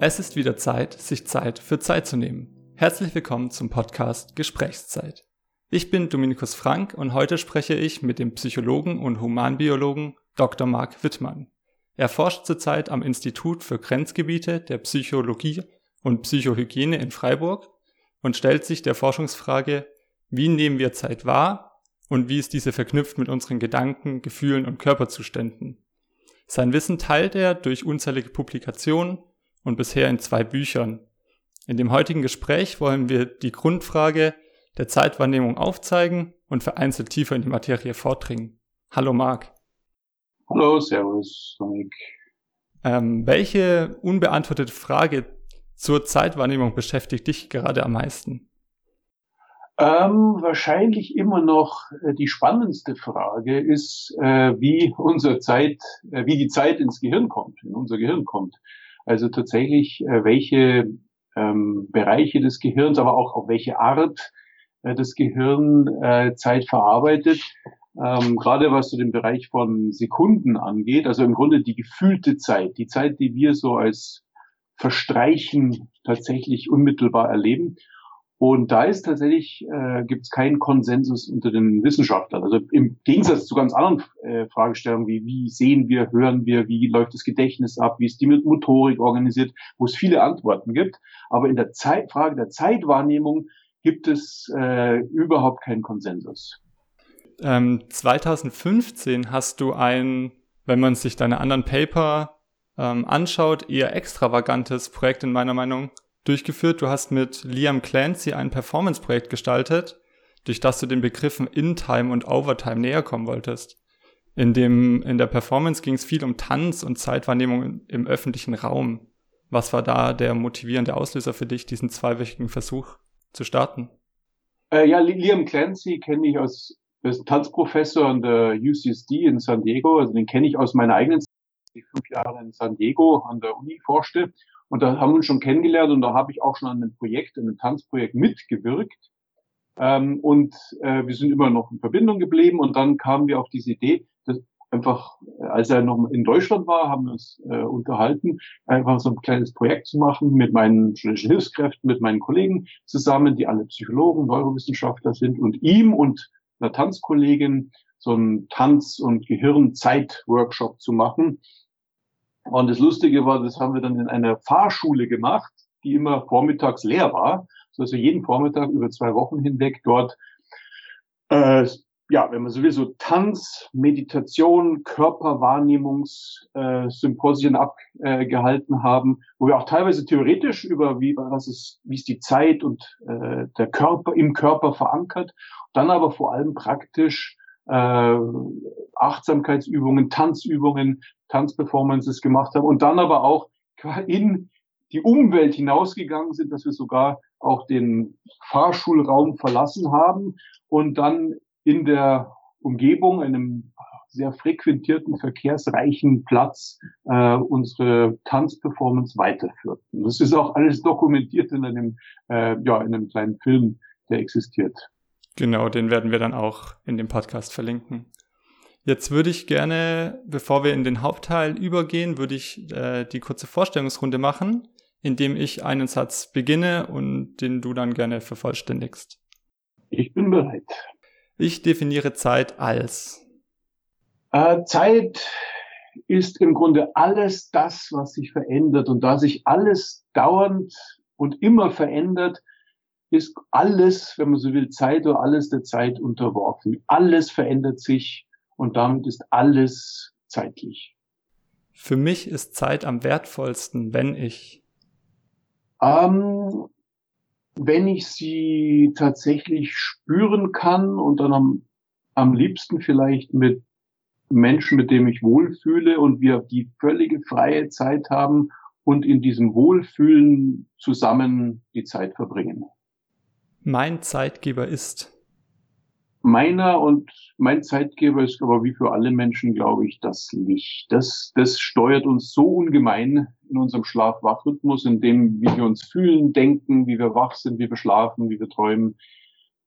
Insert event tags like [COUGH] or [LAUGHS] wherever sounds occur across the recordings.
Es ist wieder Zeit, sich Zeit für Zeit zu nehmen. Herzlich willkommen zum Podcast Gesprächszeit. Ich bin Dominikus Frank und heute spreche ich mit dem Psychologen und Humanbiologen Dr. Marc Wittmann. Er forscht zurzeit am Institut für Grenzgebiete der Psychologie und Psychohygiene in Freiburg und stellt sich der Forschungsfrage, wie nehmen wir Zeit wahr und wie ist diese verknüpft mit unseren Gedanken, Gefühlen und Körperzuständen. Sein Wissen teilt er durch unzählige Publikationen und bisher in zwei Büchern. In dem heutigen Gespräch wollen wir die Grundfrage der Zeitwahrnehmung aufzeigen und vereinzelt tiefer in die Materie vordringen. Hallo Marc. Hallo, Servus, Dominik. Ähm, welche unbeantwortete Frage zur Zeitwahrnehmung beschäftigt dich gerade am meisten? Ähm, wahrscheinlich immer noch äh, die spannendste Frage ist, äh, wie unsere Zeit, äh, wie die Zeit ins Gehirn kommt, in unser Gehirn kommt. Also tatsächlich, äh, welche ähm, Bereiche des Gehirns, aber auch auf welche Art äh, das Gehirn äh, Zeit verarbeitet. Ähm, gerade was so den Bereich von Sekunden angeht, also im Grunde die gefühlte Zeit, die Zeit, die wir so als Verstreichen tatsächlich unmittelbar erleben. Und da ist tatsächlich, äh, gibt es keinen Konsensus unter den Wissenschaftlern. Also im Gegensatz zu ganz anderen äh, Fragestellungen wie wie sehen wir, hören wir, wie läuft das Gedächtnis ab, wie ist die Motorik organisiert, wo es viele Antworten gibt. Aber in der Zeit, Frage der Zeitwahrnehmung gibt es äh, überhaupt keinen Konsensus. Ähm, 2015 hast du ein, wenn man sich deine anderen Paper ähm, anschaut, eher extravagantes Projekt in meiner Meinung durchgeführt. Du hast mit Liam Clancy ein Performance-Projekt gestaltet, durch das du den Begriffen In-Time und Overtime näher kommen wolltest. In, dem, in der Performance ging es viel um Tanz und Zeitwahrnehmung im öffentlichen Raum. Was war da der motivierende Auslöser für dich, diesen zweiwöchigen Versuch zu starten? Äh, ja, Liam Clancy kenne ich aus, er ist Tanzprofessor an der UCSD in San Diego, also den kenne ich aus meiner eigenen Zeit, die fünf Jahre in San Diego an der Uni forschte. Und da haben wir uns schon kennengelernt und da habe ich auch schon an einem Projekt, einem Tanzprojekt mitgewirkt. Ähm, und äh, wir sind immer noch in Verbindung geblieben und dann kamen wir auf diese Idee, dass einfach, als er noch in Deutschland war, haben wir uns äh, unterhalten, einfach so ein kleines Projekt zu machen mit meinen studentischen Hilfskräften, mit meinen Kollegen zusammen, die alle Psychologen, Neurowissenschaftler sind und ihm und einer Tanzkollegin so einen Tanz- und Gehirnzeit-Workshop zu machen. Und das Lustige war, das haben wir dann in einer Fahrschule gemacht, die immer vormittags leer war. So also jeden Vormittag über zwei Wochen hinweg dort äh, ja, wenn man so will, so Tanz, Meditation, Körperwahrnehmungssymposien äh, abgehalten haben, wo wir auch teilweise theoretisch über wie was ist, wie ist die Zeit und äh, der Körper im Körper verankert, dann aber vor allem praktisch äh, Achtsamkeitsübungen, Tanzübungen, Tanzperformances gemacht haben und dann aber auch [LAUGHS] in die Umwelt hinausgegangen sind, dass wir sogar auch den Fahrschulraum verlassen haben und dann in der Umgebung, einem sehr frequentierten, verkehrsreichen Platz äh, unsere Tanzperformance weiterführt. Und das ist auch alles dokumentiert in einem, äh, ja, in einem kleinen Film, der existiert. Genau, den werden wir dann auch in dem Podcast verlinken. Jetzt würde ich gerne, bevor wir in den Hauptteil übergehen, würde ich äh, die kurze Vorstellungsrunde machen, indem ich einen Satz beginne und den du dann gerne vervollständigst. Ich bin bereit. Ich definiere Zeit als. Äh, Zeit ist im Grunde alles das, was sich verändert. Und da sich alles dauernd und immer verändert, ist alles, wenn man so will, Zeit oder alles der Zeit unterworfen. Alles verändert sich und damit ist alles zeitlich. Für mich ist Zeit am wertvollsten, wenn ich. Ähm, wenn ich sie tatsächlich spüren kann und dann am, am liebsten vielleicht mit Menschen, mit denen ich wohlfühle und wir die völlige freie Zeit haben und in diesem Wohlfühlen zusammen die Zeit verbringen. Mein Zeitgeber ist. Meiner und mein Zeitgeber ist aber wie für alle Menschen, glaube ich, das Licht. Das, das steuert uns so ungemein in unserem Schlaf-Wach-Rhythmus, in dem, wie wir uns fühlen, denken, wie wir wach sind, wie wir schlafen, wie wir träumen.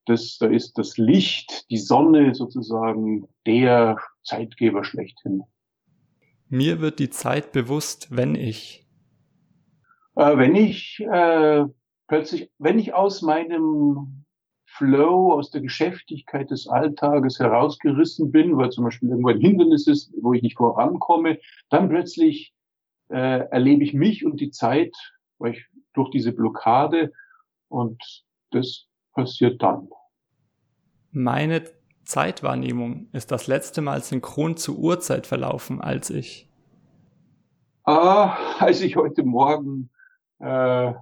Das, da ist das Licht, die Sonne sozusagen der Zeitgeber schlechthin. Mir wird die Zeit bewusst, wenn ich. Äh, wenn ich äh, plötzlich, wenn ich aus meinem Flow, aus der Geschäftigkeit des Alltages herausgerissen bin, weil zum Beispiel irgendwo ein Hindernis ist, wo ich nicht vorankomme, dann plötzlich äh, erlebe ich mich und die Zeit weil ich, durch diese Blockade und das passiert dann. Meine Zeitwahrnehmung ist das letzte Mal synchron zur Uhrzeit verlaufen als ich. Ah, als ich heute Morgen äh,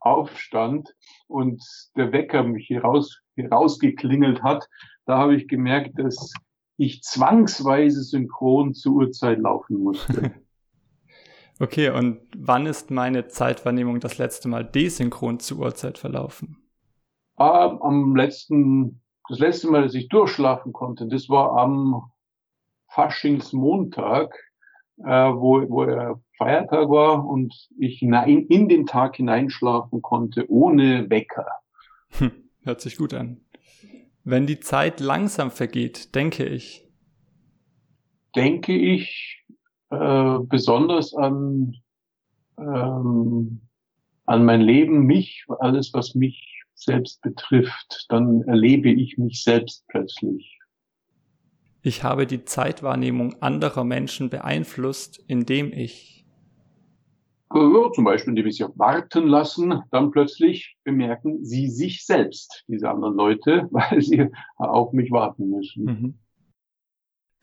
aufstand und der Wecker mich hier, raus, hier rausgeklingelt hat, da habe ich gemerkt, dass ich zwangsweise synchron zur Uhrzeit laufen musste. [LAUGHS] Okay, und wann ist meine Zeitwahrnehmung das letzte Mal desynchron zur Uhrzeit verlaufen? Ah, am letzten, das letzte Mal, dass ich durchschlafen konnte, das war am Faschingsmontag, äh, wo, wo er Feiertag war und ich hinein, in den Tag hineinschlafen konnte, ohne Wecker. Hm, hört sich gut an. Wenn die Zeit langsam vergeht, denke ich. Denke ich äh, besonders an, ähm, an mein Leben, mich, alles, was mich selbst betrifft. Dann erlebe ich mich selbst plötzlich. Ich habe die Zeitwahrnehmung anderer Menschen beeinflusst, indem ich ja, zum Beispiel, indem sie warten lassen, dann plötzlich bemerken sie sich selbst, diese anderen Leute, [LAUGHS] weil sie auf mich warten müssen. Mhm.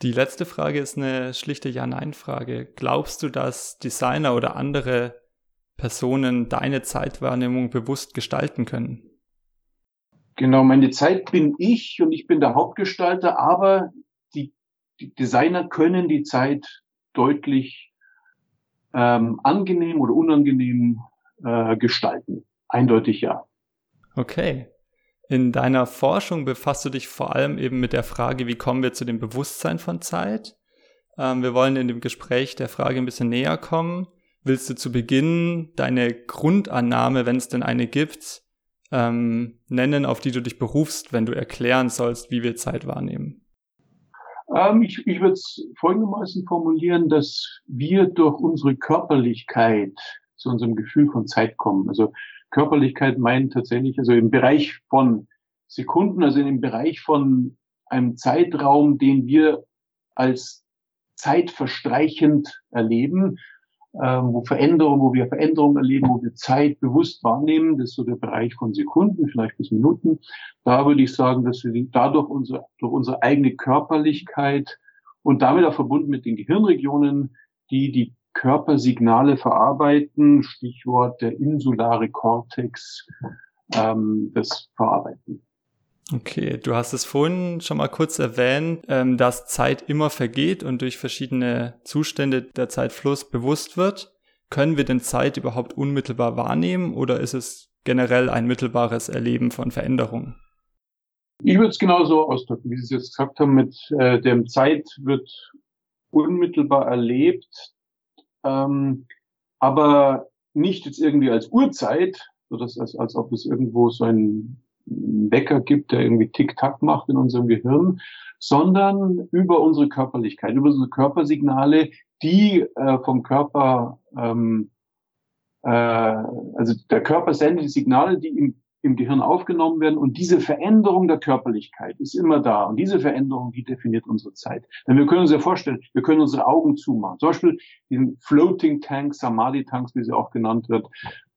Die letzte Frage ist eine schlichte Ja-Nein-Frage. Glaubst du, dass Designer oder andere Personen deine Zeitwahrnehmung bewusst gestalten können? Genau, meine Zeit bin ich und ich bin der Hauptgestalter, aber die, die Designer können die Zeit deutlich ähm, angenehm oder unangenehm äh, gestalten? Eindeutig ja. Okay. In deiner Forschung befasst du dich vor allem eben mit der Frage, wie kommen wir zu dem Bewusstsein von Zeit? Ähm, wir wollen in dem Gespräch der Frage ein bisschen näher kommen. Willst du zu Beginn deine Grundannahme, wenn es denn eine gibt, ähm, nennen, auf die du dich berufst, wenn du erklären sollst, wie wir Zeit wahrnehmen? Ähm, ich ich würde es folgendermaßen formulieren, dass wir durch unsere Körperlichkeit zu unserem Gefühl von Zeit kommen. Also Körperlichkeit meint tatsächlich, also im Bereich von Sekunden, also im Bereich von einem Zeitraum, den wir als zeitverstreichend erleben, ähm, wo Veränderungen, wo wir Veränderungen erleben, wo wir Zeit bewusst wahrnehmen, das ist so der Bereich von Sekunden, vielleicht bis Minuten. Da würde ich sagen, dass wir dadurch unsere, durch unsere eigene Körperlichkeit und damit auch verbunden mit den Gehirnregionen, die die Körpersignale verarbeiten, Stichwort der insulare Kortex, ähm, das verarbeiten. Okay, du hast es vorhin schon mal kurz erwähnt, ähm, dass Zeit immer vergeht und durch verschiedene Zustände der Zeitfluss bewusst wird. Können wir denn Zeit überhaupt unmittelbar wahrnehmen oder ist es generell ein mittelbares Erleben von Veränderungen? Ich würde es genauso ausdrücken, wie Sie es jetzt gesagt haben, mit äh, dem Zeit wird unmittelbar erlebt, ähm, aber nicht jetzt irgendwie als Uhrzeit, so dass als, als ob es irgendwo so ein Wecker gibt, der irgendwie Tick-Tack macht in unserem Gehirn, sondern über unsere Körperlichkeit, über unsere Körpersignale, die äh, vom Körper, ähm, äh, also der Körper sendet die Signale, die im, im Gehirn aufgenommen werden und diese Veränderung der Körperlichkeit ist immer da und diese Veränderung, die definiert unsere Zeit. Denn wir können uns ja vorstellen, wir können unsere Augen zumachen. Zum Beispiel diesen Floating Tank, Samadhi Tanks, wie sie auch genannt wird,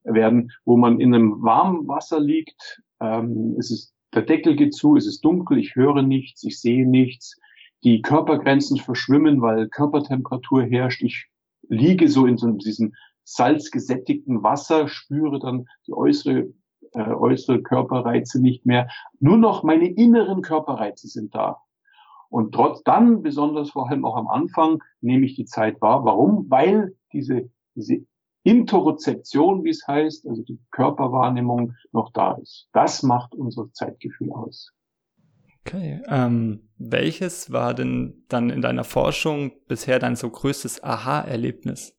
werden, wo man in einem warmen Wasser liegt, ähm, es ist, der Deckel geht zu, es ist dunkel, ich höre nichts, ich sehe nichts. Die Körpergrenzen verschwimmen, weil Körpertemperatur herrscht. Ich liege so in so diesem salzgesättigten Wasser, spüre dann die äußere, äh, äußere Körperreize nicht mehr. Nur noch meine inneren Körperreize sind da. Und trotz dann, besonders vor allem auch am Anfang, nehme ich die Zeit wahr. Warum? Weil diese, diese Interozeption, wie es heißt, also die Körperwahrnehmung noch da ist. Das macht unser Zeitgefühl aus. Okay. Ähm, welches war denn dann in deiner Forschung bisher dein so größtes Aha-Erlebnis?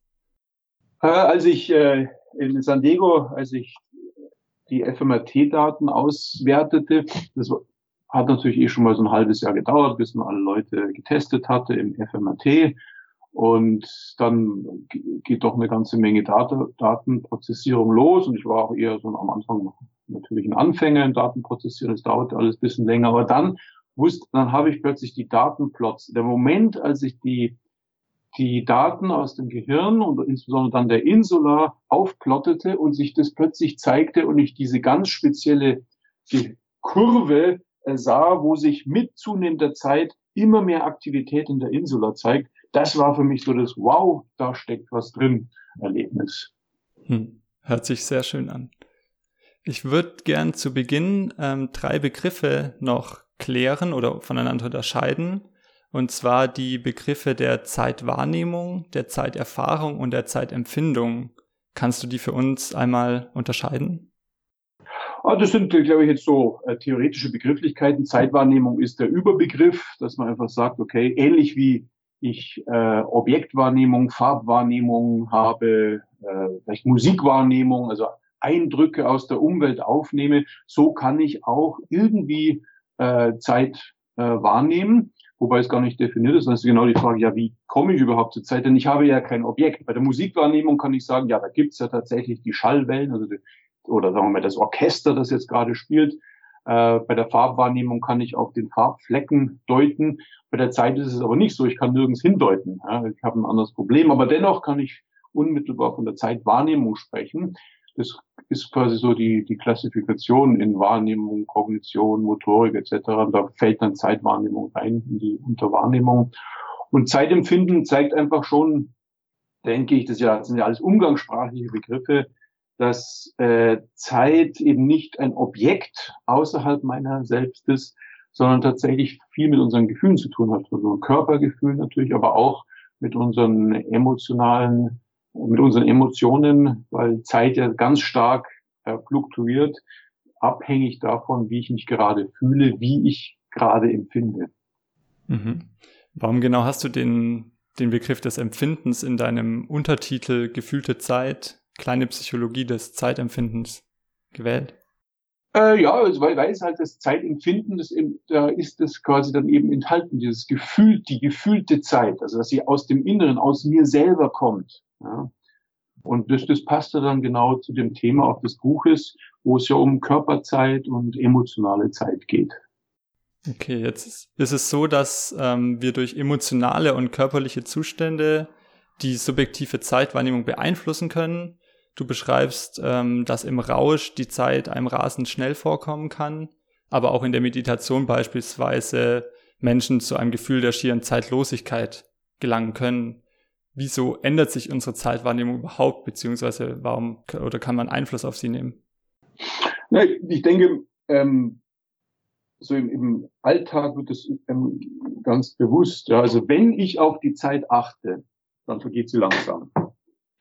Äh, als ich äh, in San Diego, als ich die FMRT-Daten auswertete, das hat natürlich eh schon mal so ein halbes Jahr gedauert, bis man alle Leute getestet hatte im FMRT. Und dann geht doch eine ganze Menge Data, Datenprozessierung los. Und ich war auch eher so am Anfang natürlich ein Anfänger im Datenprozessieren. Es dauerte alles ein bisschen länger. Aber dann wusste, dann habe ich plötzlich die Datenplots. Der Moment, als ich die, die Daten aus dem Gehirn und insbesondere dann der Insula aufplottete und sich das plötzlich zeigte und ich diese ganz spezielle die Kurve äh, sah, wo sich mit zunehmender Zeit immer mehr Aktivität in der Insula zeigt, das war für mich so das Wow, da steckt was drin Erlebnis. Hm. Hört sich sehr schön an. Ich würde gern zu Beginn ähm, drei Begriffe noch klären oder voneinander unterscheiden. Und zwar die Begriffe der Zeitwahrnehmung, der Zeiterfahrung und der Zeitempfindung. Kannst du die für uns einmal unterscheiden? Ah, das sind, glaube ich, jetzt so äh, theoretische Begrifflichkeiten. Zeitwahrnehmung ist der Überbegriff, dass man einfach sagt, okay, ähnlich wie ich äh, Objektwahrnehmung, Farbwahrnehmung habe, äh, vielleicht Musikwahrnehmung, also Eindrücke aus der Umwelt aufnehme, so kann ich auch irgendwie äh, Zeit äh, wahrnehmen, wobei es gar nicht definiert ist. Das ist genau die Frage, ja, wie komme ich überhaupt zur Zeit? Denn ich habe ja kein Objekt. Bei der Musikwahrnehmung kann ich sagen, ja, da gibt's ja tatsächlich die Schallwellen, also die, oder sagen wir mal das Orchester, das jetzt gerade spielt. Äh, bei der Farbwahrnehmung kann ich auf den Farbflecken deuten. Bei der Zeit ist es aber nicht so. Ich kann nirgends hindeuten. Ja, ich habe ein anderes Problem. Aber dennoch kann ich unmittelbar von der Zeitwahrnehmung sprechen. Das ist quasi so die, die Klassifikation in Wahrnehmung, Kognition, Motorik etc. Da fällt dann Zeitwahrnehmung rein in die Unterwahrnehmung. Und Zeitempfinden zeigt einfach schon, denke ich, das, das sind ja alles umgangssprachliche Begriffe, dass äh, Zeit eben nicht ein Objekt außerhalb meiner selbst ist, sondern tatsächlich viel mit unseren Gefühlen zu tun hat. Also Körpergefühlen natürlich, aber auch mit unseren emotionalen, mit unseren Emotionen, weil Zeit ja ganz stark äh, fluktuiert, abhängig davon, wie ich mich gerade fühle, wie ich gerade empfinde. Mhm. Warum genau hast du den, den Begriff des Empfindens in deinem Untertitel gefühlte Zeit kleine Psychologie des Zeitempfindens gewählt? Äh, ja, also weil, weil es halt das Zeitempfinden, das da ist das quasi dann eben enthalten, dieses Gefühl, die gefühlte Zeit, also dass sie aus dem Inneren, aus mir selber kommt. Ja. Und das, das passte dann genau zu dem Thema auch des Buches, wo es ja um Körperzeit und emotionale Zeit geht. Okay, jetzt ist es so, dass ähm, wir durch emotionale und körperliche Zustände die subjektive Zeitwahrnehmung beeinflussen können Du beschreibst, ähm, dass im Rausch die Zeit einem rasend schnell vorkommen kann, aber auch in der Meditation beispielsweise Menschen zu einem Gefühl der schieren Zeitlosigkeit gelangen können. Wieso ändert sich unsere Zeitwahrnehmung überhaupt, beziehungsweise warum oder kann man Einfluss auf sie nehmen? Ja, ich denke, ähm, so im, im Alltag wird es ähm, ganz bewusst. Ja, also wenn ich auf die Zeit achte, dann vergeht sie langsam.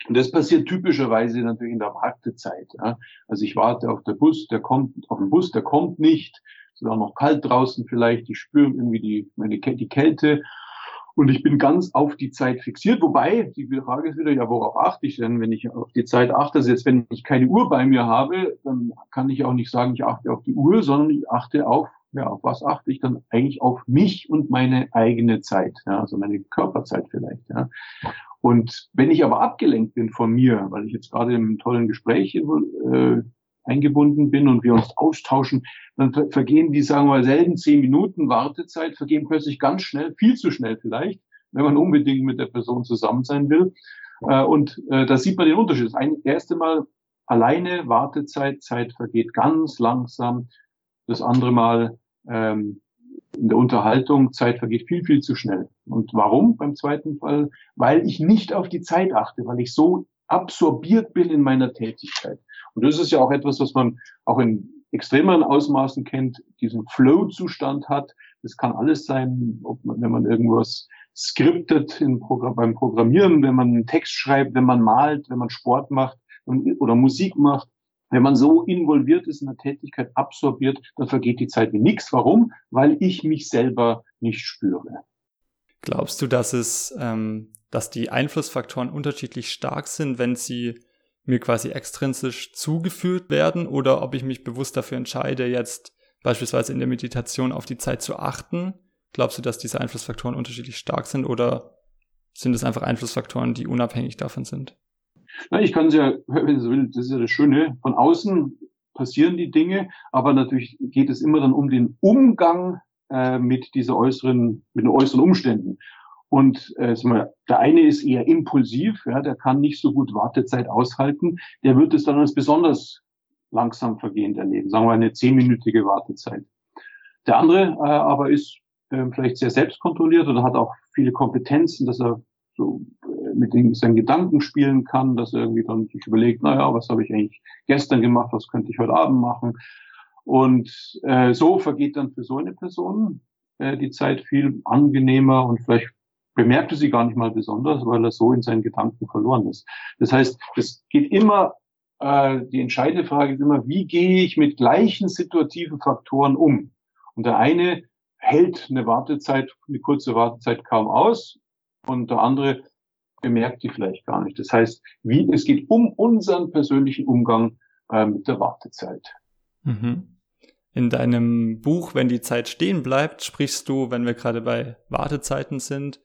Und das passiert typischerweise natürlich in der Wartezeit. Ja. Also ich warte auf der Bus, der kommt, auf den Bus, der kommt nicht. Es ist auch noch kalt draußen vielleicht. Ich spüre irgendwie die, meine, die Kälte. Und ich bin ganz auf die Zeit fixiert. Wobei, die Frage ist wieder, ja, worauf achte ich denn, wenn ich auf die Zeit achte? Also jetzt, wenn ich keine Uhr bei mir habe, dann kann ich auch nicht sagen, ich achte auf die Uhr, sondern ich achte auf, ja, auf was achte ich dann eigentlich auf mich und meine eigene Zeit, ja, also meine Körperzeit vielleicht, ja. Und wenn ich aber abgelenkt bin von mir, weil ich jetzt gerade im tollen Gespräch äh, eingebunden bin und wir uns austauschen, dann vergehen die, sagen wir mal, selben zehn Minuten Wartezeit, vergehen plötzlich ganz schnell, viel zu schnell vielleicht, wenn man unbedingt mit der Person zusammen sein will. Äh, und äh, da sieht man den Unterschied. Das erste Mal alleine Wartezeit, Zeit vergeht ganz langsam. Das andere Mal ähm, in der Unterhaltung, Zeit vergeht viel, viel zu schnell. Und warum beim zweiten Fall? Weil ich nicht auf die Zeit achte, weil ich so absorbiert bin in meiner Tätigkeit. Und das ist ja auch etwas, was man auch in extremeren Ausmaßen kennt, diesen Flow-Zustand hat. Das kann alles sein, ob man, wenn man irgendwas skriptet Programm, beim Programmieren, wenn man einen Text schreibt, wenn man malt, wenn man Sport macht oder Musik macht. Wenn man so involviert ist in der Tätigkeit, absorbiert, dann vergeht die Zeit wie nichts. Warum? Weil ich mich selber nicht spüre. Glaubst du, dass es, ähm, dass die Einflussfaktoren unterschiedlich stark sind, wenn sie mir quasi extrinsisch zugeführt werden oder ob ich mich bewusst dafür entscheide, jetzt beispielsweise in der Meditation auf die Zeit zu achten? Glaubst du, dass diese Einflussfaktoren unterschiedlich stark sind oder sind es einfach Einflussfaktoren, die unabhängig davon sind? Na, ich kann es ja, wenn du so willst, das ist ja das Schöne, von außen passieren die Dinge, aber natürlich geht es immer dann um den Umgang äh, mit dieser äußeren, mit den äußeren Umständen. Und äh, mal, der eine ist eher impulsiv, ja, der kann nicht so gut Wartezeit aushalten, der wird es dann als besonders langsam vergehend erleben, sagen wir eine zehnminütige Wartezeit. Der andere äh, aber ist äh, vielleicht sehr selbstkontrolliert oder hat auch viele Kompetenzen, dass er so äh, mit den, seinen Gedanken spielen kann, dass er irgendwie dann sich überlegt, naja, was habe ich eigentlich gestern gemacht, was könnte ich heute Abend machen. Und äh, so vergeht dann für so eine Person äh, die Zeit viel angenehmer und vielleicht bemerkte sie gar nicht mal besonders, weil er so in seinen Gedanken verloren ist. Das heißt, es geht immer, äh, die entscheidende Frage ist immer, wie gehe ich mit gleichen situativen Faktoren um? Und der eine hält eine Wartezeit, eine kurze Wartezeit kaum aus und der andere bemerkt die vielleicht gar nicht. Das heißt, wie, es geht um unseren persönlichen Umgang äh, mit der Wartezeit. Mhm. In deinem Buch, wenn die Zeit stehen bleibt, sprichst du, wenn wir gerade bei Wartezeiten sind,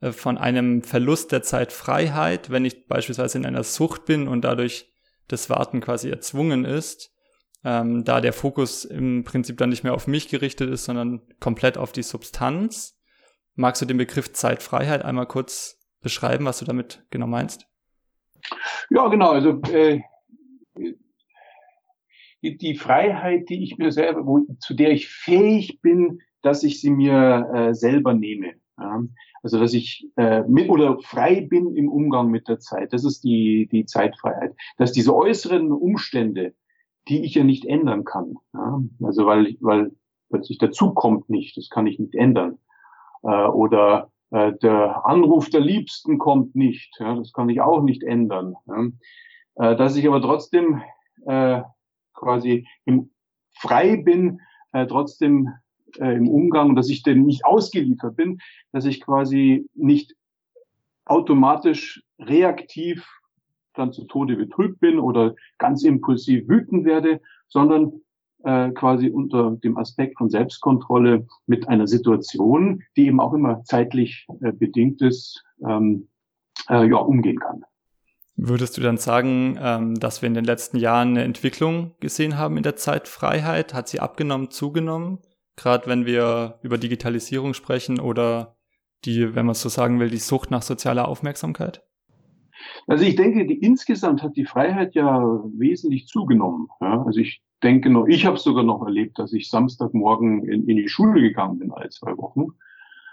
äh, von einem Verlust der Zeitfreiheit, wenn ich beispielsweise in einer Sucht bin und dadurch das Warten quasi erzwungen ist ähm, da der Fokus im Prinzip dann nicht mehr auf mich gerichtet ist, sondern komplett auf die Substanz. Magst du den Begriff Zeitfreiheit einmal kurz beschreiben, was du damit genau meinst? Ja, genau. Also äh, die, die Freiheit, die ich mir selber, wo, zu der ich fähig bin, dass ich sie mir äh, selber nehme. Ja? Also dass ich äh, mit oder frei bin im Umgang mit der Zeit. Das ist die die Zeitfreiheit. Dass diese äußeren Umstände die ich ja nicht ändern kann. Ja? Also weil, weil plötzlich dazu kommt nicht, das kann ich nicht ändern. Äh, oder äh, der Anruf der Liebsten kommt nicht, ja? das kann ich auch nicht ändern. Ja? Äh, dass ich aber trotzdem äh, quasi im frei bin, äh, trotzdem äh, im Umgang, dass ich dem nicht ausgeliefert bin, dass ich quasi nicht automatisch reaktiv dann zu Tode betrübt bin oder ganz impulsiv wütend werde, sondern äh, quasi unter dem Aspekt von Selbstkontrolle mit einer Situation, die eben auch immer zeitlich äh, bedingt ist, ähm, äh, ja, umgehen kann. Würdest du dann sagen, ähm, dass wir in den letzten Jahren eine Entwicklung gesehen haben in der Zeitfreiheit? Hat sie abgenommen, zugenommen? Gerade wenn wir über Digitalisierung sprechen oder die, wenn man so sagen will, die Sucht nach sozialer Aufmerksamkeit? Also ich denke, die, insgesamt hat die Freiheit ja wesentlich zugenommen. Ja? Also ich denke noch, ich habe sogar noch erlebt, dass ich Samstagmorgen in, in die Schule gegangen bin, alle zwei Wochen.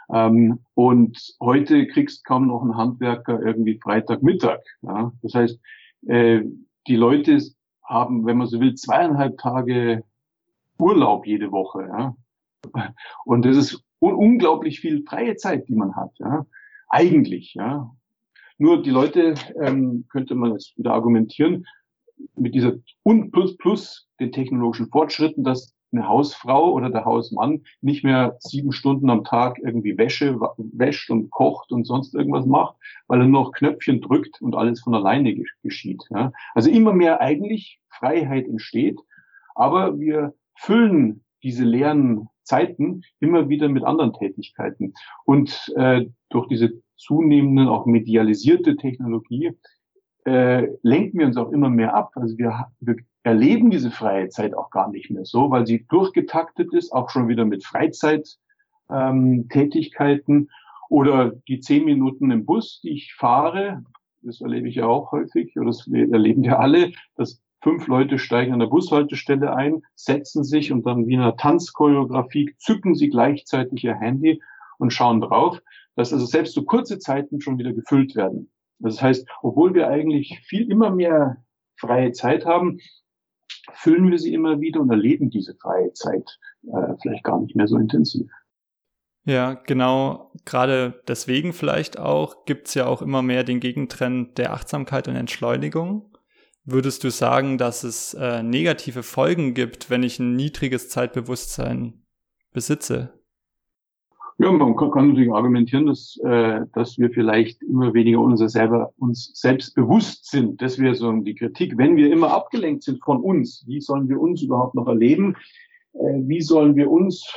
Ähm, und heute kriegst kaum noch ein Handwerker irgendwie Freitagmittag. Ja? Das heißt, äh, die Leute haben, wenn man so will, zweieinhalb Tage Urlaub jede Woche. Ja? Und das ist un unglaublich viel freie Zeit, die man hat. Ja? Eigentlich. Ja? Nur die Leute, ähm, könnte man jetzt wieder argumentieren, mit dieser und plus plus den technologischen Fortschritten, dass eine Hausfrau oder der Hausmann nicht mehr sieben Stunden am Tag irgendwie Wäsche wäscht und kocht und sonst irgendwas macht, weil er nur noch Knöpfchen drückt und alles von alleine geschieht. Ja. Also immer mehr eigentlich Freiheit entsteht, aber wir füllen diese leeren Zeiten immer wieder mit anderen Tätigkeiten. Und äh, durch diese zunehmende, auch medialisierte Technologie, äh, lenken wir uns auch immer mehr ab. Also wir, wir erleben diese freie Zeit auch gar nicht mehr so, weil sie durchgetaktet ist, auch schon wieder mit Freizeittätigkeiten ähm, oder die zehn Minuten im Bus, die ich fahre, das erlebe ich ja auch häufig, oder das erleben ja alle, dass fünf Leute steigen an der Bushaltestelle ein, setzen sich und dann wie in einer Tanzchoreografie zücken sie gleichzeitig ihr Handy und schauen drauf dass also selbst so kurze Zeiten schon wieder gefüllt werden. Das heißt, obwohl wir eigentlich viel immer mehr freie Zeit haben, füllen wir sie immer wieder und erleben diese freie Zeit äh, vielleicht gar nicht mehr so intensiv. Ja, genau. Gerade deswegen vielleicht auch gibt's ja auch immer mehr den Gegentrend der Achtsamkeit und Entschleunigung. Würdest du sagen, dass es äh, negative Folgen gibt, wenn ich ein niedriges Zeitbewusstsein besitze? Ja, man kann, kann natürlich argumentieren, dass, äh, dass wir vielleicht immer weniger unser selber, uns selbst bewusst sind. Das wäre so die Kritik. Wenn wir immer abgelenkt sind von uns, wie sollen wir uns überhaupt noch erleben? Äh, wie sollen wir uns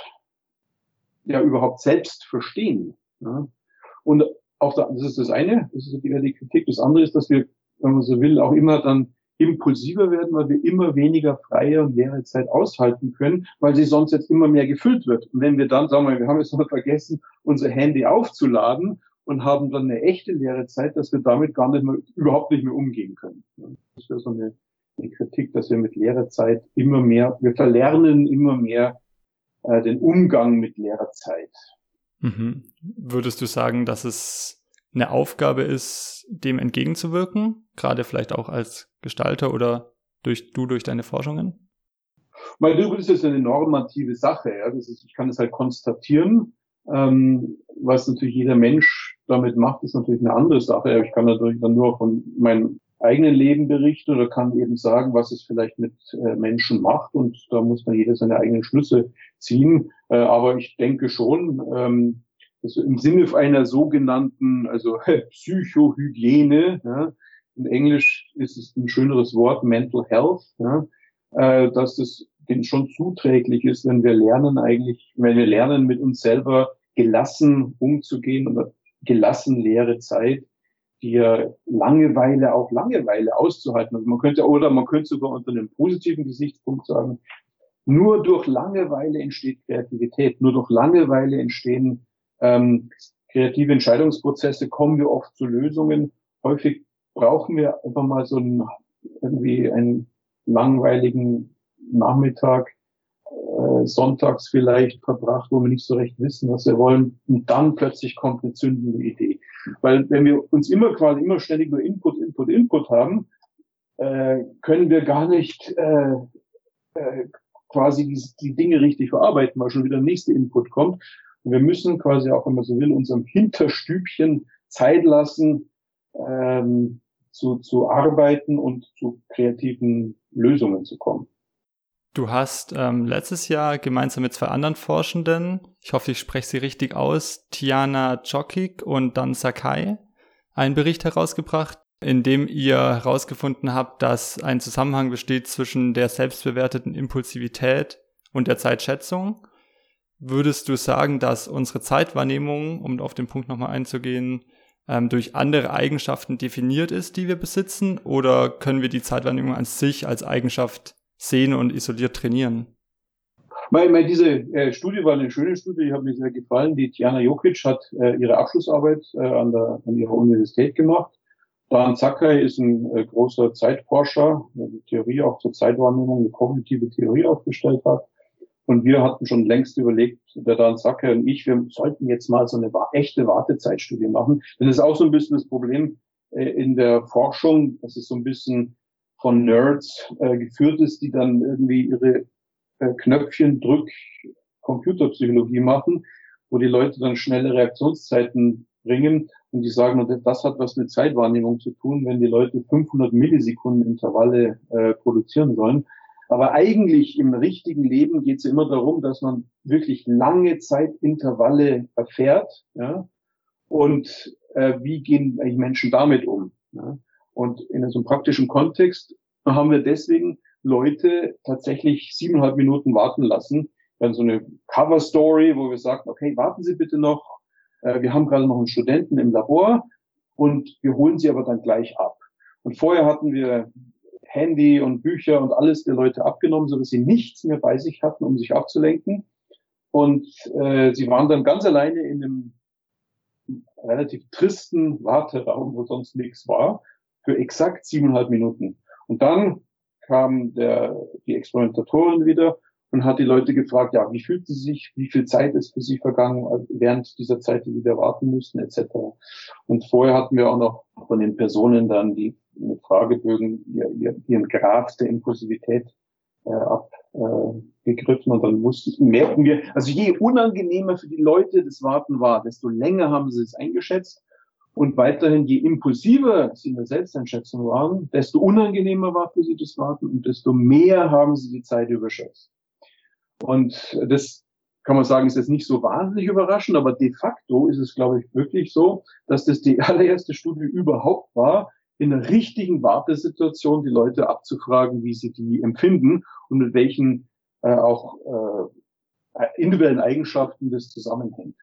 ja überhaupt selbst verstehen? Ja? Und auch da, das ist das eine, das ist die Kritik. Das andere ist, dass wir, wenn man so will, auch immer dann impulsiver werden, weil wir immer weniger freie und leere Zeit aushalten können, weil sie sonst jetzt immer mehr gefüllt wird. Und wenn wir dann, sagen wir, wir haben jetzt noch vergessen, unser Handy aufzuladen und haben dann eine echte leere Zeit, dass wir damit gar nicht mehr, überhaupt nicht mehr umgehen können. Das wäre so eine, eine Kritik, dass wir mit leerer Zeit immer mehr, wir verlernen immer mehr äh, den Umgang mit leerer Zeit. Mhm. Würdest du sagen, dass es eine Aufgabe ist, dem entgegenzuwirken, gerade vielleicht auch als Gestalter oder durch du durch deine Forschungen? Weil du ist eine normative Sache. Ja? Das ist, ich kann es halt konstatieren. Ähm, was natürlich jeder Mensch damit macht, ist natürlich eine andere Sache. Ich kann natürlich dann nur von meinem eigenen Leben berichten oder kann eben sagen, was es vielleicht mit äh, Menschen macht. Und da muss dann jeder seine eigenen Schlüsse ziehen. Äh, aber ich denke schon, ähm, also im Sinne einer sogenannten, also [LAUGHS] Psychohygiene, ja, in Englisch ist es ein schöneres Wort, Mental Health, ja, äh, dass es denen schon zuträglich ist, wenn wir lernen eigentlich, wenn wir lernen, mit uns selber gelassen umzugehen oder gelassen leere Zeit, die ja Langeweile auch Langeweile auszuhalten. Also man könnte, oder man könnte sogar unter einem positiven Gesichtspunkt sagen, nur durch Langeweile entsteht Kreativität, nur durch Langeweile entstehen ähm, kreative Entscheidungsprozesse kommen wir oft zu Lösungen. Häufig brauchen wir einfach mal so einen, irgendwie einen langweiligen Nachmittag, äh, sonntags vielleicht verbracht, wo wir nicht so recht wissen, was wir wollen. Und dann plötzlich kommt eine zündende Idee. Weil wenn wir uns immer quasi immer ständig nur Input, Input, Input haben, äh, können wir gar nicht äh, äh, quasi die, die Dinge richtig verarbeiten, weil schon wieder der nächste Input kommt. Und wir müssen quasi auch, wenn man so will, unserem Hinterstübchen Zeit lassen, ähm, zu, zu arbeiten und zu kreativen Lösungen zu kommen. Du hast ähm, letztes Jahr gemeinsam mit zwei anderen Forschenden, ich hoffe, ich spreche sie richtig aus, Tiana Djokic und Dan Sakai, einen Bericht herausgebracht, in dem ihr herausgefunden habt, dass ein Zusammenhang besteht zwischen der selbstbewerteten Impulsivität und der Zeitschätzung Würdest du sagen, dass unsere Zeitwahrnehmung, um auf den Punkt nochmal einzugehen, ähm, durch andere Eigenschaften definiert ist, die wir besitzen? Oder können wir die Zeitwahrnehmung an sich als Eigenschaft sehen und isoliert trainieren? Weil, weil diese äh, Studie war eine schöne Studie, die hat mir sehr gefallen. Die Tiana Jokic hat äh, ihre Abschlussarbeit äh, an, der, an ihrer Universität gemacht. Dan Sakai ist ein äh, großer Zeitforscher, der die Theorie auch zur Zeitwahrnehmung, eine kognitive Theorie aufgestellt hat. Und wir hatten schon längst überlegt, der Dan Sacker und ich, wir sollten jetzt mal so eine echte Wartezeitstudie machen. Das ist auch so ein bisschen das Problem äh, in der Forschung, dass es so ein bisschen von Nerds äh, geführt ist, die dann irgendwie ihre äh, Knöpfchen drück Computerpsychologie machen, wo die Leute dann schnelle Reaktionszeiten bringen und die sagen, das hat was mit Zeitwahrnehmung zu tun, wenn die Leute 500 Millisekunden Intervalle äh, produzieren sollen. Aber eigentlich im richtigen Leben geht es immer darum, dass man wirklich lange Zeitintervalle erfährt. Ja? Und äh, wie gehen eigentlich Menschen damit um? Ja? Und in so einem praktischen Kontext haben wir deswegen Leute tatsächlich siebeneinhalb Minuten warten lassen. Dann so eine Cover Story, wo wir sagen, okay, warten Sie bitte noch. Äh, wir haben gerade noch einen Studenten im Labor und wir holen Sie aber dann gleich ab. Und vorher hatten wir Handy und Bücher und alles der Leute abgenommen, so dass sie nichts mehr bei sich hatten, um sich abzulenken. Und äh, sie waren dann ganz alleine in einem relativ tristen Warteraum, wo sonst nichts war, für exakt siebeneinhalb Minuten. Und dann kam der, die Experimentatorin wieder und hat die Leute gefragt, ja, wie fühlten sie sich, wie viel Zeit ist für sie vergangen während dieser Zeit, die sie da warten müssten, etc. Und vorher hatten wir auch noch von den Personen dann die Fragebögen ihren Grad der Impulsivität äh, abgegriffen äh, und dann mussten, merken wir, also je unangenehmer für die Leute das Warten war, desto länger haben sie es eingeschätzt Und weiterhin, je impulsiver sie in der Selbsteinschätzung waren, desto unangenehmer war für sie das Warten und desto mehr haben sie die Zeit überschätzt. Und das kann man sagen, ist jetzt nicht so wahnsinnig überraschend, aber de facto ist es, glaube ich, wirklich so, dass das die [LAUGHS] allererste Studie überhaupt war, in einer richtigen Wartesituation die Leute abzufragen, wie sie die empfinden und mit welchen äh, auch äh, individuellen Eigenschaften das zusammenhängt.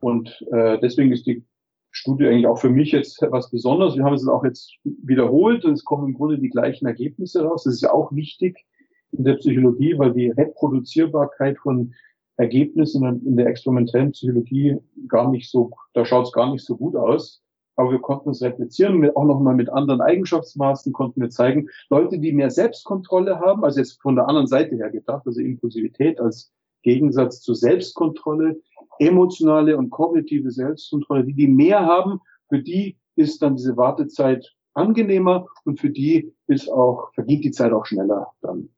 Und äh, deswegen ist die Studie eigentlich auch für mich jetzt was Besonderes. Wir haben es auch jetzt wiederholt und es kommen im Grunde die gleichen Ergebnisse raus. Das ist ja auch wichtig in der Psychologie, weil die Reproduzierbarkeit von Ergebnissen in der experimentellen Psychologie gar nicht so, da schaut es gar nicht so gut aus aber wir konnten es replizieren, auch nochmal mit anderen Eigenschaftsmaßen konnten wir zeigen, Leute, die mehr Selbstkontrolle haben, also jetzt von der anderen Seite her gedacht, also Impulsivität als Gegensatz zur Selbstkontrolle, emotionale und kognitive Selbstkontrolle, die die mehr haben, für die ist dann diese Wartezeit angenehmer und für die ist auch, vergeht die Zeit auch schneller dann.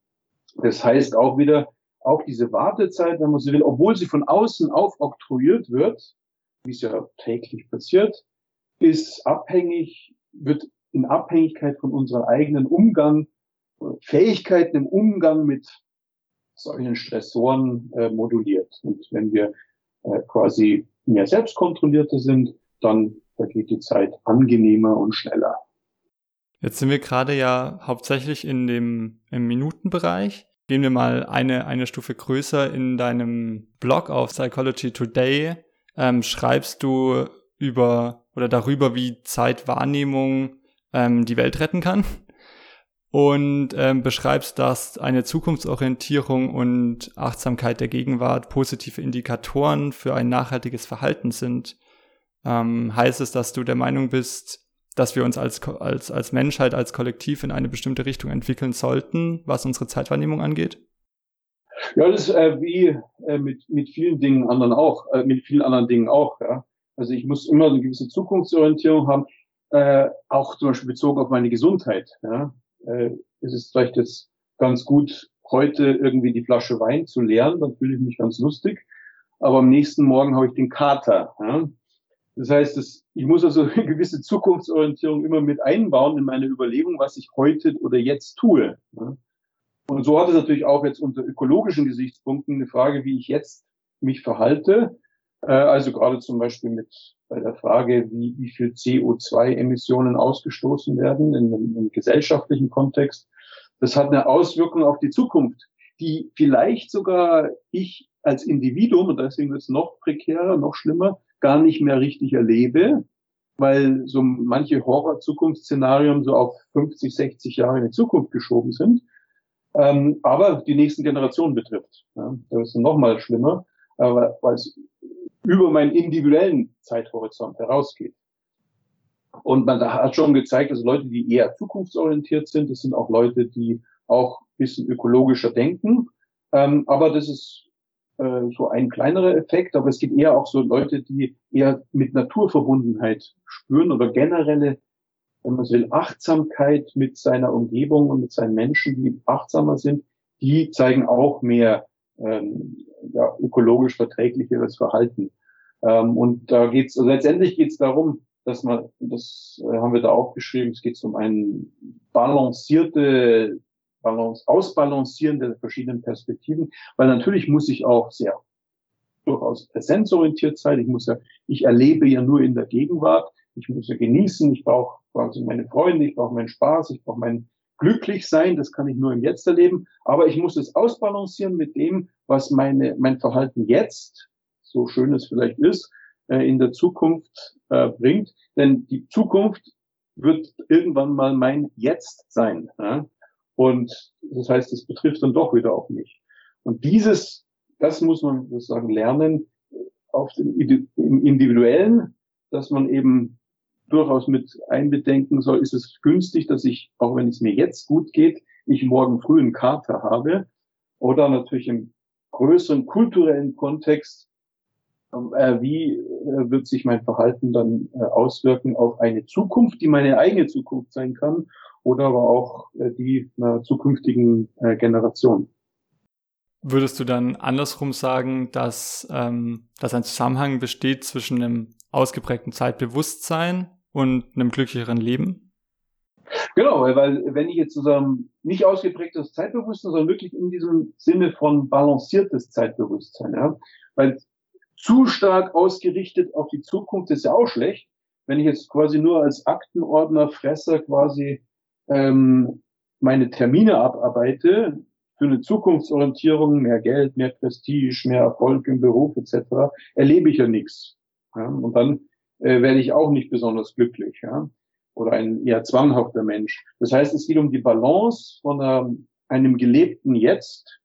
Das heißt auch wieder, auch diese Wartezeit, wenn man so will, obwohl sie von außen aufoktroyiert wird, wie es ja täglich passiert, ist abhängig, wird in Abhängigkeit von unserem eigenen Umgang, Fähigkeiten im Umgang mit solchen Stressoren äh, moduliert. Und wenn wir äh, quasi mehr selbstkontrollierter sind, dann vergeht die Zeit angenehmer und schneller. Jetzt sind wir gerade ja hauptsächlich in dem im Minutenbereich. Gehen wir mal eine, eine Stufe größer. In deinem Blog auf Psychology Today ähm, schreibst du über oder darüber, wie Zeitwahrnehmung ähm, die Welt retten kann. Und ähm, beschreibst, dass eine Zukunftsorientierung und Achtsamkeit der Gegenwart positive Indikatoren für ein nachhaltiges Verhalten sind. Ähm, heißt es, dass du der Meinung bist, dass wir uns als, als, als Menschheit, als Kollektiv in eine bestimmte Richtung entwickeln sollten, was unsere Zeitwahrnehmung angeht? Ja, das ist äh, wie äh, mit, mit vielen Dingen anderen auch, äh, mit vielen anderen Dingen auch, ja. Also ich muss immer eine gewisse Zukunftsorientierung haben, äh, auch zum Beispiel bezogen auf meine Gesundheit. Ja. Äh, es ist vielleicht jetzt ganz gut, heute irgendwie die Flasche Wein zu leeren, dann fühle ich mich ganz lustig. Aber am nächsten Morgen habe ich den Kater. Ja. Das heißt, dass ich muss also [LAUGHS] eine gewisse Zukunftsorientierung immer mit einbauen in meine Überlegung, was ich heute oder jetzt tue. Ja. Und so hat es natürlich auch jetzt unter ökologischen Gesichtspunkten eine Frage, wie ich jetzt mich verhalte. Äh, also gerade zum Beispiel mit bei der Frage, wie, wie viel CO2-Emissionen ausgestoßen werden in einem, in einem gesellschaftlichen Kontext. Das hat eine Auswirkung auf die Zukunft, die vielleicht sogar ich als Individuum, und deswegen wird es noch prekärer, noch schlimmer, gar nicht mehr richtig erlebe, weil so manche Horror-Zukunftsszenarien so auf 50, 60 Jahre in die Zukunft geschoben sind. Ähm, aber die nächsten Generationen betrifft. Ja, das ist noch mal schlimmer, aber weil es über meinen individuellen Zeithorizont herausgeht. Und man hat schon gezeigt, dass Leute, die eher zukunftsorientiert sind, das sind auch Leute, die auch bisschen ökologischer denken. Ähm, aber das ist äh, so ein kleinerer Effekt. Aber es gibt eher auch so Leute, die eher mit Naturverbundenheit spüren oder generelle, wenn man so will, Achtsamkeit mit seiner Umgebung und mit seinen Menschen, die achtsamer sind, die zeigen auch mehr ähm, ja, ökologisch verträglicheres Verhalten. Ähm, und da geht's, also letztendlich geht's darum, dass man, das haben wir da auch geschrieben, es geht um ein balancierte, Balance, Ausbalancieren der verschiedenen Perspektiven, weil natürlich muss ich auch sehr durchaus präsenzorientiert sein. Ich muss ja, ich erlebe ja nur in der Gegenwart. Ich muss ja genießen. Ich brauche quasi meine Freunde, ich brauche meinen Spaß, ich brauche mein glücklich sein. Das kann ich nur im Jetzt erleben. Aber ich muss es ausbalancieren mit dem, was meine, mein Verhalten jetzt so schön es vielleicht ist, äh, in der Zukunft äh, bringt. Denn die Zukunft wird irgendwann mal mein Jetzt sein. Ja? Und das heißt, es betrifft dann doch wieder auch mich. Und dieses, das muss man sozusagen lernen, auf dem im Individuellen, dass man eben durchaus mit einbedenken soll, ist es günstig, dass ich, auch wenn es mir jetzt gut geht, ich morgen früh einen Kater habe. Oder natürlich im größeren kulturellen Kontext äh, wie äh, wird sich mein Verhalten dann äh, auswirken auf eine Zukunft, die meine eigene Zukunft sein kann oder aber auch die einer zukünftigen Generation. Würdest du dann andersrum sagen, dass, ähm, dass ein Zusammenhang besteht zwischen einem ausgeprägtem Zeitbewusstsein und einem glücklicheren Leben? Genau, weil wenn ich jetzt sozusagen nicht ausgeprägtes Zeitbewusstsein, sondern wirklich in diesem Sinne von balanciertes Zeitbewusstsein, ja, weil zu stark ausgerichtet auf die Zukunft ist ja auch schlecht. Wenn ich jetzt quasi nur als Aktenordner, Fresser quasi ähm, meine Termine abarbeite für eine Zukunftsorientierung, mehr Geld, mehr Prestige, mehr Erfolg im Beruf etc., erlebe ich ja nichts. Ja? Und dann äh, werde ich auch nicht besonders glücklich. Ja? Oder ein eher zwanghafter Mensch. Das heißt, es geht um die Balance von einer, einem gelebten Jetzt,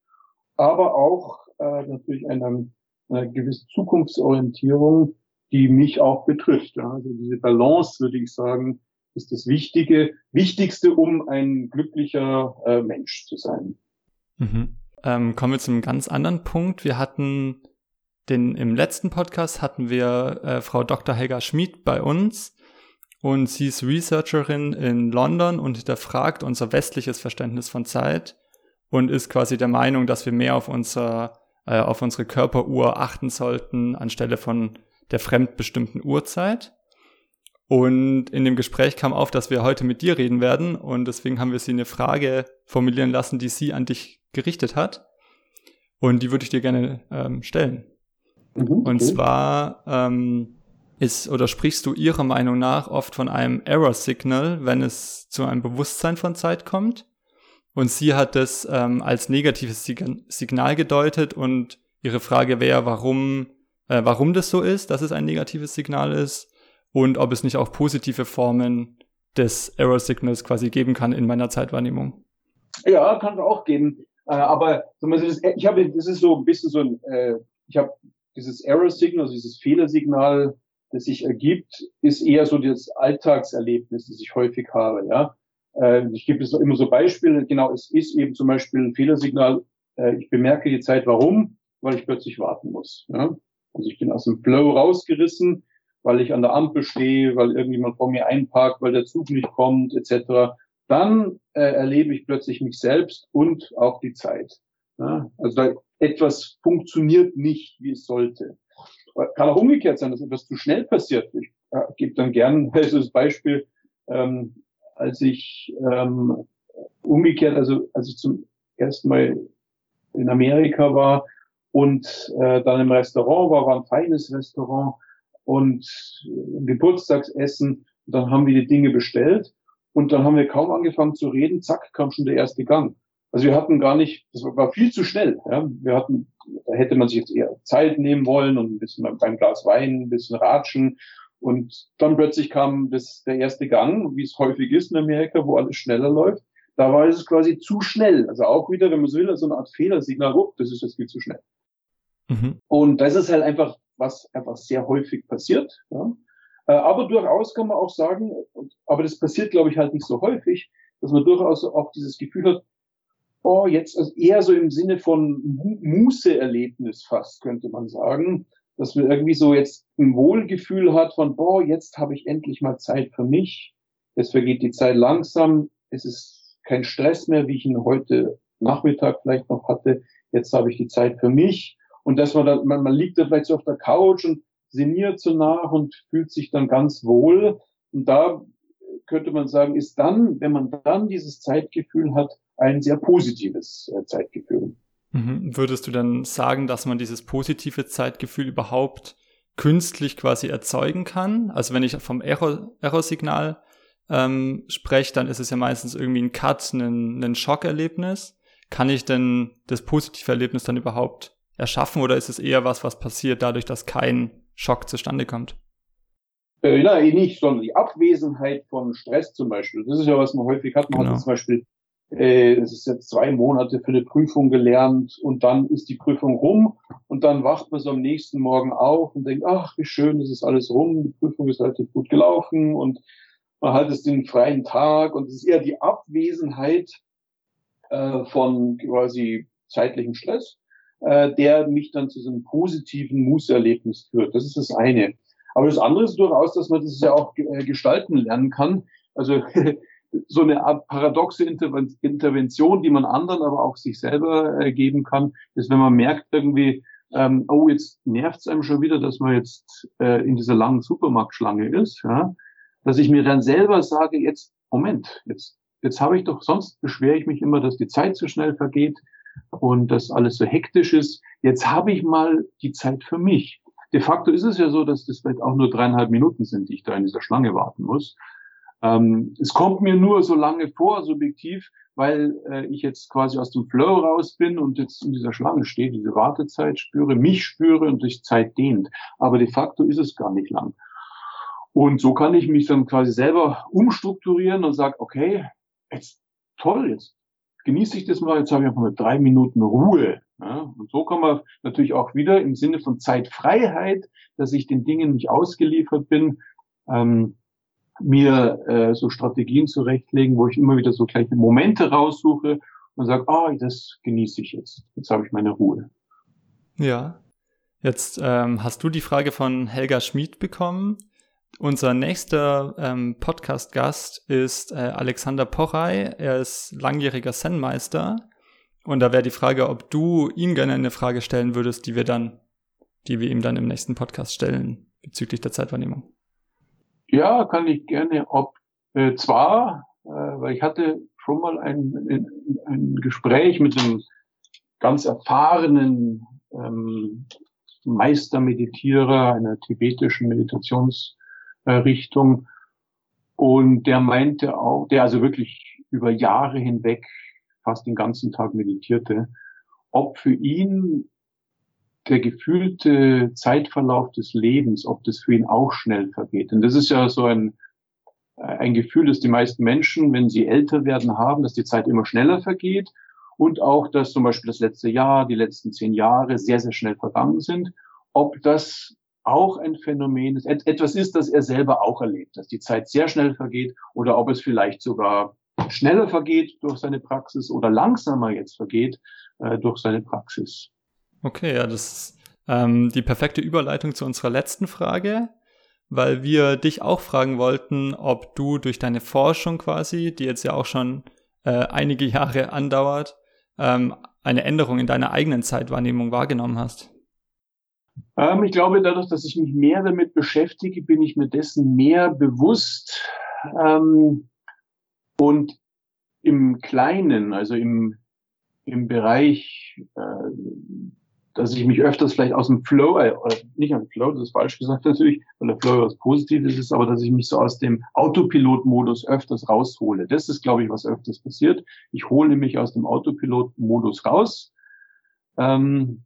aber auch äh, natürlich einer, einer gewissen Zukunftsorientierung, die mich auch betrifft. Ja? Also diese Balance, würde ich sagen, ist das Wichtige, Wichtigste, um ein glücklicher äh, Mensch zu sein. Mhm. Ähm, kommen wir zu einem ganz anderen Punkt. Wir hatten den im letzten Podcast hatten wir äh, Frau Dr. Helga Schmid bei uns und sie ist Researcherin in London und hinterfragt unser westliches Verständnis von Zeit und ist quasi der Meinung, dass wir mehr auf unser äh, auf unsere Körperuhr achten sollten anstelle von der fremdbestimmten Uhrzeit. Und in dem Gespräch kam auf, dass wir heute mit dir reden werden und deswegen haben wir sie eine Frage formulieren lassen, die sie an dich gerichtet hat. Und die würde ich dir gerne ähm, stellen. Mhm, okay. Und zwar ähm, ist oder sprichst du ihrer Meinung nach oft von einem Error Signal, wenn es zu einem Bewusstsein von Zeit kommt. Und sie hat das ähm, als negatives Signal gedeutet und ihre Frage wäre, warum, äh, warum das so ist, dass es ein negatives Signal ist und ob es nicht auch positive Formen des Error Signals quasi geben kann in meiner Zeitwahrnehmung. Ja, kann es auch geben. Äh, aber ich habe, das ist so ein bisschen so ein, äh, ich habe dieses Error Signal, dieses Fehlersignal, das sich ergibt, ist eher so das Alltagserlebnis, das ich häufig habe. Ja, äh, ich gebe es immer so Beispiele. Genau, es ist eben zum Beispiel ein Fehlersignal. ich bemerke die Zeit, warum? Weil ich plötzlich warten muss. Ja? Also ich bin aus dem Flow rausgerissen weil ich an der Ampel stehe, weil irgendjemand vor mir einparkt, weil der Zug nicht kommt, etc., dann äh, erlebe ich plötzlich mich selbst und auch die Zeit. Ja? Also da etwas funktioniert nicht, wie es sollte. Kann auch umgekehrt sein, dass etwas zu schnell passiert. Ich äh, gebe dann gern das Beispiel, ähm, als ich ähm, umgekehrt, also als ich zum ersten Mal in Amerika war und äh, dann im Restaurant war, war ein feines Restaurant und Geburtstagsessen. Und dann haben wir die Dinge bestellt und dann haben wir kaum angefangen zu reden, zack, kam schon der erste Gang. Also wir hatten gar nicht, das war viel zu schnell. Ja. Wir hatten, da hätte man sich jetzt eher Zeit nehmen wollen und ein bisschen beim Glas Wein, ein bisschen ratschen. Und dann plötzlich kam das, der erste Gang, wie es häufig ist in Amerika, wo alles schneller läuft. Da war es quasi zu schnell. Also auch wieder, wenn man so will, so eine Art Fehlersignal, oh, das ist jetzt viel zu schnell. Mhm. Und das ist halt einfach was einfach sehr häufig passiert. Ja. Äh, aber durchaus kann man auch sagen, aber das passiert, glaube ich, halt nicht so häufig, dass man durchaus auch dieses Gefühl hat, oh, jetzt also eher so im Sinne von Muße-Erlebnis fast, könnte man sagen, dass man irgendwie so jetzt ein Wohlgefühl hat von, boah, jetzt habe ich endlich mal Zeit für mich, es vergeht die Zeit langsam, es ist kein Stress mehr, wie ich ihn heute Nachmittag vielleicht noch hatte, jetzt habe ich die Zeit für mich und dass man dann, man, man liegt da vielleicht so auf der Couch und sinniert so nach und fühlt sich dann ganz wohl. Und da könnte man sagen, ist dann, wenn man dann dieses Zeitgefühl hat, ein sehr positives äh, Zeitgefühl. Mhm. Würdest du dann sagen, dass man dieses positive Zeitgefühl überhaupt künstlich quasi erzeugen kann? Also wenn ich vom Error-Signal ähm, spreche, dann ist es ja meistens irgendwie ein Cut, ein, ein Schockerlebnis. Kann ich denn das positive Erlebnis dann überhaupt erschaffen oder ist es eher was, was passiert dadurch, dass kein Schock zustande kommt? Äh, nein, nicht, sondern die Abwesenheit von Stress zum Beispiel. Das ist ja, was man häufig hat. Man genau. hat zum Beispiel, äh, es ist jetzt zwei Monate für eine Prüfung gelernt und dann ist die Prüfung rum und dann wacht man so am nächsten Morgen auf und denkt, ach, wie schön, das ist alles rum, die Prüfung ist relativ gut gelaufen und man hat es den freien Tag und es ist eher die Abwesenheit äh, von quasi zeitlichem Stress äh, der mich dann zu so einem positiven Mußerlebnis führt. Das ist das eine. Aber das andere ist durchaus, dass man das ja auch äh, gestalten lernen kann. Also [LAUGHS] so eine Art paradoxe Intervention, die man anderen, aber auch sich selber äh, geben kann, ist, wenn man merkt irgendwie, ähm, oh, jetzt nervt es einem schon wieder, dass man jetzt äh, in dieser langen Supermarktschlange ist, ja, dass ich mir dann selber sage, jetzt, Moment, jetzt, jetzt habe ich doch, sonst beschwere ich mich immer, dass die Zeit zu schnell vergeht und dass alles so hektisch ist. Jetzt habe ich mal die Zeit für mich. De facto ist es ja so, dass das vielleicht auch nur dreieinhalb Minuten sind, die ich da in dieser Schlange warten muss. Ähm, es kommt mir nur so lange vor, subjektiv, weil äh, ich jetzt quasi aus dem Flow raus bin und jetzt in dieser Schlange stehe, diese Wartezeit spüre, mich spüre und sich Zeit dehnt. Aber de facto ist es gar nicht lang. Und so kann ich mich dann quasi selber umstrukturieren und sage, okay, jetzt toll, jetzt genieße ich das mal, jetzt habe ich einfach mal drei Minuten Ruhe. Ja, und so kann man natürlich auch wieder im Sinne von Zeitfreiheit, dass ich den Dingen nicht ausgeliefert bin, ähm, mir äh, so Strategien zurechtlegen, wo ich immer wieder so gleiche Momente raussuche und sage, ah, oh, das genieße ich jetzt. Jetzt habe ich meine Ruhe. Ja. Jetzt ähm, hast du die Frage von Helga Schmid bekommen. Unser nächster ähm, Podcast-Gast ist äh, Alexander Pochey. Er ist langjähriger Zen-Meister. Und da wäre die Frage, ob du ihm gerne eine Frage stellen würdest, die wir dann, die wir ihm dann im nächsten Podcast stellen bezüglich der Zeitwahrnehmung. Ja, kann ich gerne. Ob äh, zwar, äh, weil ich hatte schon mal ein, ein, ein Gespräch mit einem ganz erfahrenen ähm, Meistermeditierer einer tibetischen Meditationsrichtung. Äh, und der meinte auch, der also wirklich über Jahre hinweg fast den ganzen Tag meditierte, ob für ihn der gefühlte Zeitverlauf des Lebens, ob das für ihn auch schnell vergeht. Und das ist ja so ein, ein Gefühl, dass die meisten Menschen, wenn sie älter werden, haben, dass die Zeit immer schneller vergeht und auch, dass zum Beispiel das letzte Jahr, die letzten zehn Jahre sehr, sehr schnell vergangen sind. Ob das auch ein Phänomen ist, etwas ist, das er selber auch erlebt, dass die Zeit sehr schnell vergeht oder ob es vielleicht sogar schneller vergeht durch seine Praxis oder langsamer jetzt vergeht äh, durch seine Praxis. Okay, ja, das ist ähm, die perfekte Überleitung zu unserer letzten Frage, weil wir dich auch fragen wollten, ob du durch deine Forschung quasi, die jetzt ja auch schon äh, einige Jahre andauert, ähm, eine Änderung in deiner eigenen Zeitwahrnehmung wahrgenommen hast. Ähm, ich glaube, dadurch, dass ich mich mehr damit beschäftige, bin ich mir dessen mehr bewusst. Ähm, und im Kleinen, also im, im Bereich äh, dass ich mich öfters vielleicht aus dem Flow, äh, nicht aus dem Flow, das ist falsch gesagt natürlich, weil der Flow was Positives ist, aber dass ich mich so aus dem Autopilot-Modus öfters raushole. Das ist, glaube ich, was öfters passiert. Ich hole mich aus dem Autopilot-Modus raus ähm,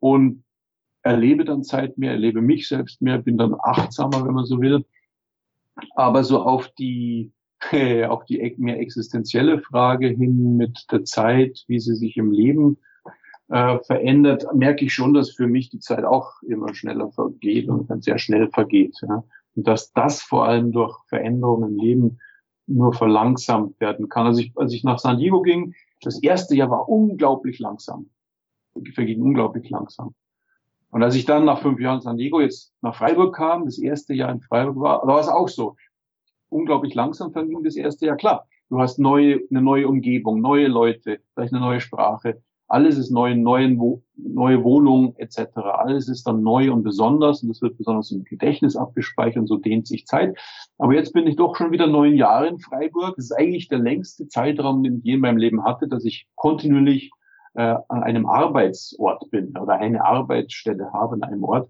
und erlebe dann Zeit mehr, erlebe mich selbst mehr, bin dann achtsamer, wenn man so will. Aber so auf die [LAUGHS] auf die mehr existenzielle Frage hin mit der Zeit, wie sie sich im Leben äh, verändert, merke ich schon, dass für mich die Zeit auch immer schneller vergeht und dann sehr schnell vergeht. Ja. Und dass das vor allem durch Veränderungen im Leben nur verlangsamt werden kann. Also ich, als ich nach San Diego ging, das erste Jahr war unglaublich langsam. Verging unglaublich langsam. Und als ich dann nach fünf Jahren San Diego jetzt nach Freiburg kam, das erste Jahr in Freiburg war, da war es auch so. Unglaublich langsam verging das erste Jahr. Klar, du hast neue, eine neue Umgebung, neue Leute, vielleicht eine neue Sprache, alles ist neu, neuen, neue Wohnung etc. Alles ist dann neu und besonders und das wird besonders im Gedächtnis abgespeichert und so dehnt sich Zeit. Aber jetzt bin ich doch schon wieder neun Jahre in Freiburg. Das ist eigentlich der längste Zeitraum, den ich je in meinem Leben hatte, dass ich kontinuierlich äh, an einem Arbeitsort bin oder eine Arbeitsstelle habe an einem Ort.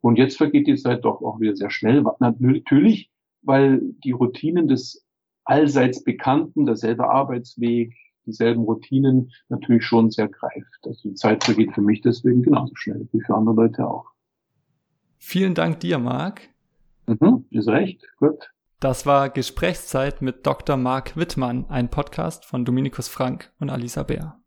Und jetzt vergeht die Zeit doch auch wieder sehr schnell. Natürlich, weil die Routinen des allseits Bekannten, derselbe Arbeitsweg, dieselben Routinen natürlich schon sehr greift. Also die Zeit vergeht für mich deswegen genauso schnell wie für andere Leute auch. Vielen Dank dir, Marc. Mhm, ist recht, gut. Das war Gesprächszeit mit Dr. Marc Wittmann, ein Podcast von Dominikus Frank und Alisa Bär.